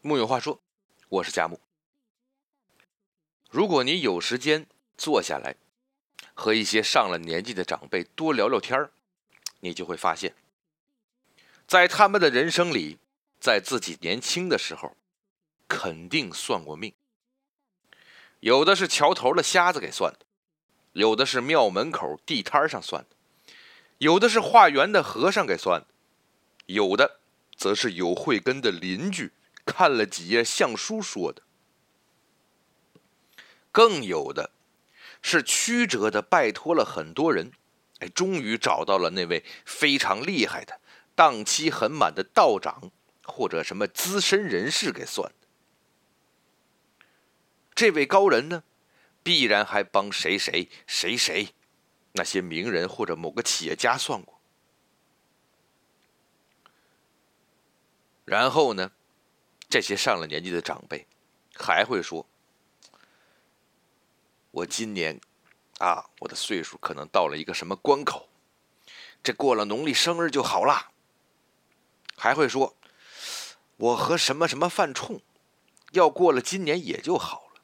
木有话说，我是佳木。如果你有时间坐下来，和一些上了年纪的长辈多聊聊天你就会发现，在他们的人生里，在自己年轻的时候，肯定算过命。有的是桥头的瞎子给算的，有的是庙门口地摊上算的，有的是化缘的和尚给算的，有的则是有慧根的邻居。看了几页相书说的，更有的是曲折的拜托了很多人，哎，终于找到了那位非常厉害的、档期很满的道长或者什么资深人士给算的。这位高人呢，必然还帮谁谁谁谁那些名人或者某个企业家算过，然后呢？这些上了年纪的长辈，还会说：“我今年，啊，我的岁数可能到了一个什么关口，这过了农历生日就好了。”还会说：“我和什么什么犯冲，要过了今年也就好了。”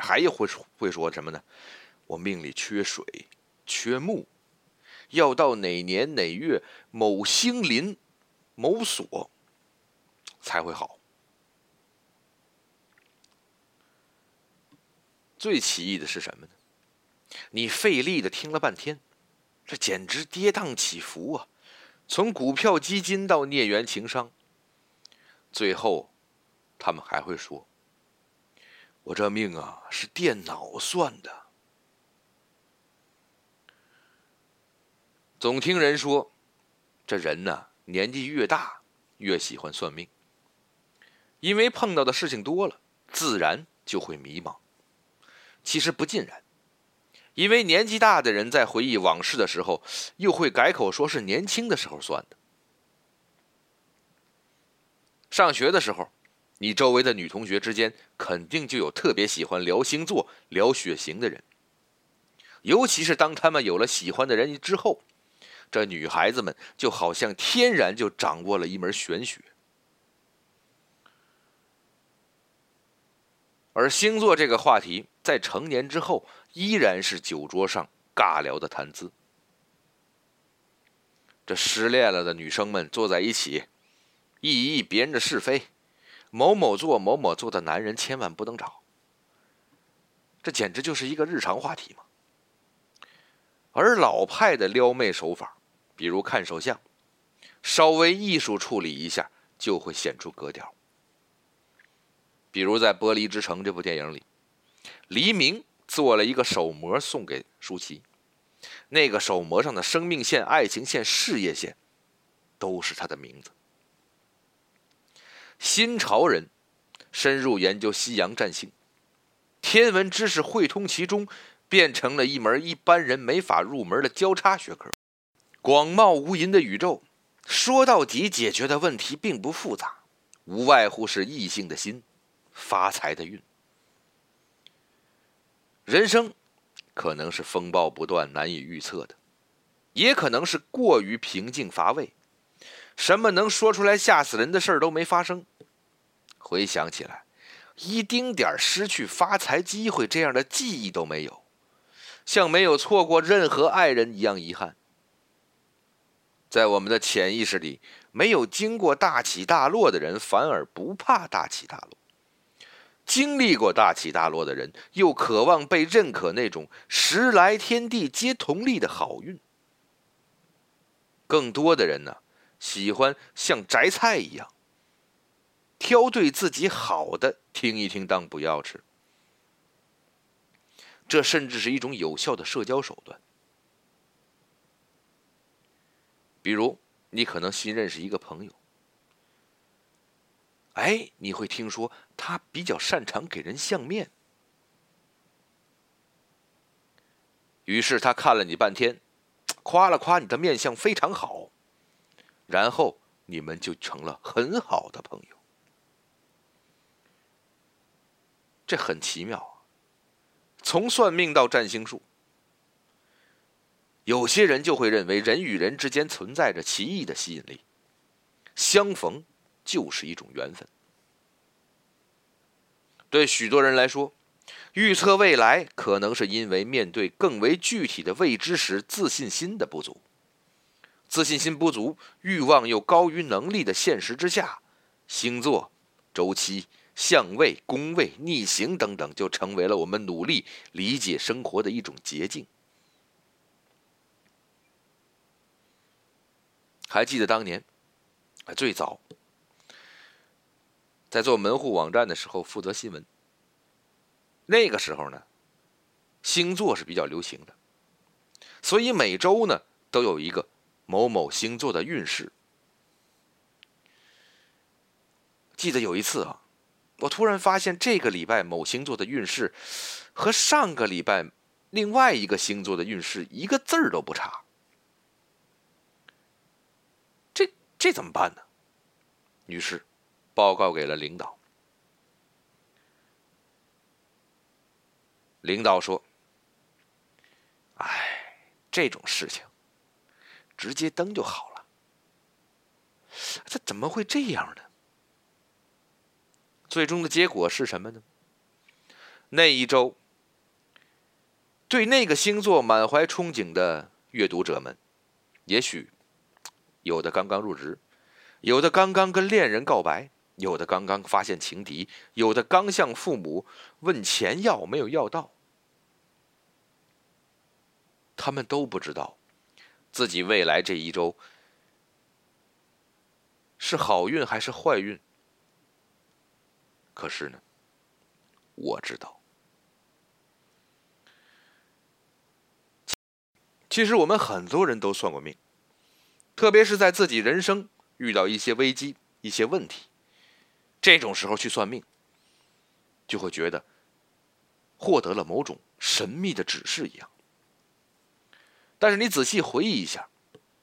还有会会说什么呢？我命里缺水，缺木，要到哪年哪月某星临，某所。才会好。最奇异的是什么呢？你费力的听了半天，这简直跌宕起伏啊！从股票基金到孽缘情商，最后他们还会说：“我这命啊，是电脑算的。”总听人说，这人呢，年纪越大，越喜欢算命。因为碰到的事情多了，自然就会迷茫。其实不尽然，因为年纪大的人在回忆往事的时候，又会改口说是年轻的时候算的。上学的时候，你周围的女同学之间肯定就有特别喜欢聊星座、聊血型的人。尤其是当他们有了喜欢的人之后，这女孩子们就好像天然就掌握了一门玄学。而星座这个话题，在成年之后，依然是酒桌上尬聊的谈资。这失恋了的女生们坐在一起，议议别人的是非，某某座某某座的男人千万不能找。这简直就是一个日常话题嘛。而老派的撩妹手法，比如看手相，稍微艺术处理一下，就会显出格调。比如在《玻璃之城》这部电影里，黎明做了一个手模送给舒淇，那个手模上的生命线、爱情线、事业线，都是他的名字。新潮人深入研究西洋占星，天文知识汇通其中，变成了一门一般人没法入门的交叉学科。广袤无垠的宇宙，说到底解决的问题并不复杂，无外乎是异性的心。发财的运，人生可能是风暴不断、难以预测的，也可能是过于平静乏味，什么能说出来吓死人的事儿都没发生。回想起来，一丁点失去发财机会这样的记忆都没有，像没有错过任何爱人一样遗憾。在我们的潜意识里，没有经过大起大落的人，反而不怕大起大落。经历过大起大落的人，又渴望被认可那种时来天地皆同力的好运。更多的人呢，喜欢像摘菜一样，挑对自己好的听一听，当不要吃。这甚至是一种有效的社交手段。比如，你可能新认识一个朋友。哎，你会听说他比较擅长给人相面，于是他看了你半天，夸了夸你的面相非常好，然后你们就成了很好的朋友。这很奇妙啊！从算命到占星术，有些人就会认为人与人之间存在着奇异的吸引力，相逢。就是一种缘分。对许多人来说，预测未来可能是因为面对更为具体的未知时，自信心的不足。自信心不足、欲望又高于能力的现实之下，星座、周期、相位、宫位、逆行等等，就成为了我们努力理解生活的一种捷径。还记得当年，最早在做门户网站的时候，负责新闻。那个时候呢，星座是比较流行的，所以每周呢都有一个。某某星座的运势。记得有一次啊，我突然发现这个礼拜某星座的运势和上个礼拜另外一个星座的运势一个字儿都不差。这这怎么办呢？于是报告给了领导。领导说：“哎，这种事情。”直接登就好了，这怎么会这样呢？最终的结果是什么呢？那一周，对那个星座满怀憧憬的阅读者们，也许有的刚刚入职，有的刚刚跟恋人告白，有的刚刚发现情敌，有的刚向父母问钱要没有要到，他们都不知道。自己未来这一周是好运还是坏运？可是呢，我知道。其实我们很多人都算过命，特别是在自己人生遇到一些危机、一些问题，这种时候去算命，就会觉得获得了某种神秘的指示一样。但是你仔细回忆一下，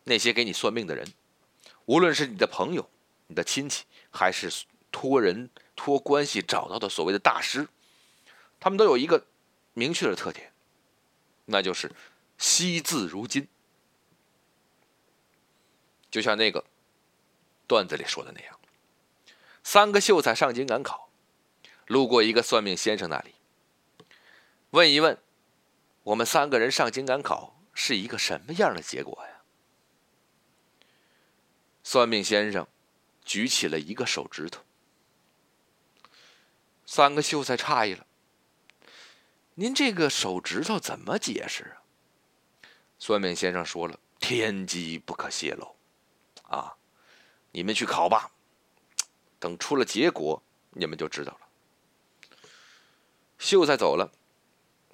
那些给你算命的人，无论是你的朋友、你的亲戚，还是托人托关系找到的所谓的大师，他们都有一个明确的特点，那就是惜字如金。就像那个段子里说的那样，三个秀才上京赶考，路过一个算命先生那里，问一问，我们三个人上京赶考。是一个什么样的结果呀？算命先生举起了一个手指头，三个秀才诧异了：“您这个手指头怎么解释啊？”算命先生说了：“天机不可泄露，啊，你们去考吧，等出了结果，你们就知道了。”秀才走了，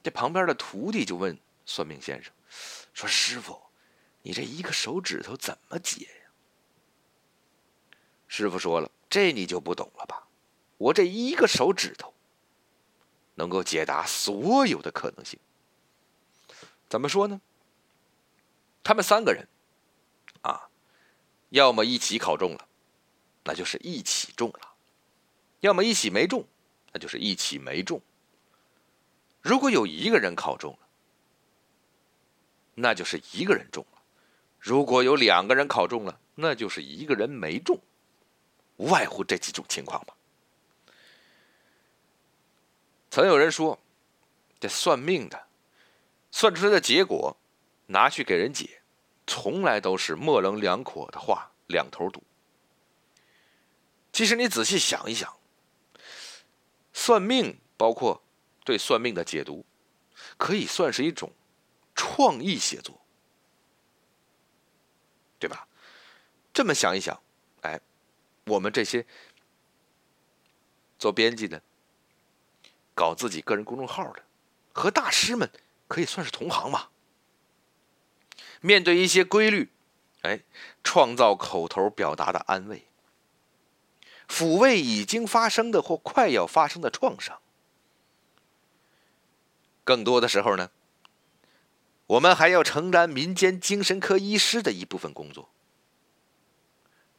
这旁边的徒弟就问算命先生。说：“师傅，你这一个手指头怎么解呀？”师傅说了：“这你就不懂了吧？我这一个手指头，能够解答所有的可能性。怎么说呢？他们三个人，啊，要么一起考中了，那就是一起中了；要么一起没中，那就是一起没中。如果有一个人考中了，那就是一个人中了，如果有两个人考中了，那就是一个人没中，无外乎这几种情况吧。曾有人说，这算命的，算出来的结果，拿去给人解，从来都是模棱两可的话，两头堵。其实你仔细想一想，算命包括对算命的解读，可以算是一种。创意写作，对吧？这么想一想，哎，我们这些做编辑的、搞自己个人公众号的，和大师们可以算是同行嘛。面对一些规律，哎，创造口头表达的安慰，抚慰已经发生的或快要发生的创伤。更多的时候呢？我们还要承担民间精神科医师的一部分工作。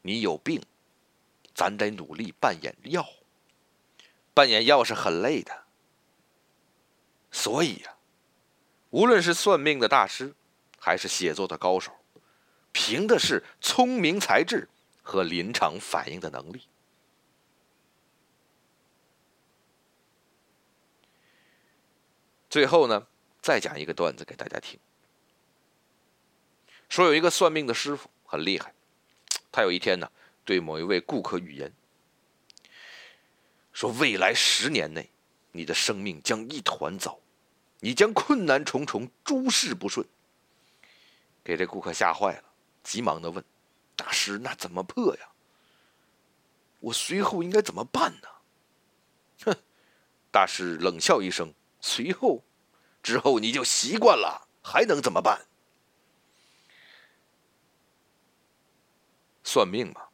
你有病，咱得努力扮演药。扮演药是很累的，所以呀，无论是算命的大师，还是写作的高手，凭的是聪明才智和临场反应的能力。最后呢，再讲一个段子给大家听。说有一个算命的师傅很厉害，他有一天呢，对某一位顾客预言，说未来十年内，你的生命将一团糟，你将困难重重，诸事不顺。给这顾客吓坏了，急忙的问：“大师，那怎么破呀？我随后应该怎么办呢？”哼，大师冷笑一声：“随后，之后你就习惯了，还能怎么办？”算命嘛，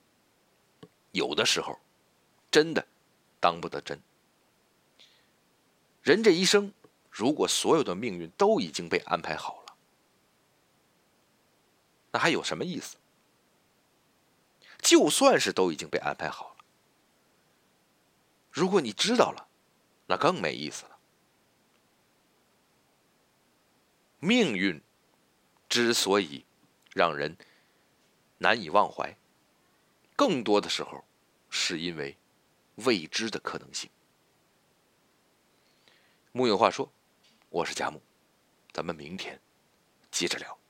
有的时候真的当不得真。人这一生，如果所有的命运都已经被安排好了，那还有什么意思？就算是都已经被安排好了，如果你知道了，那更没意思了。命运之所以让人难以忘怀。更多的时候，是因为未知的可能性。木有话说，我是贾木，咱们明天接着聊。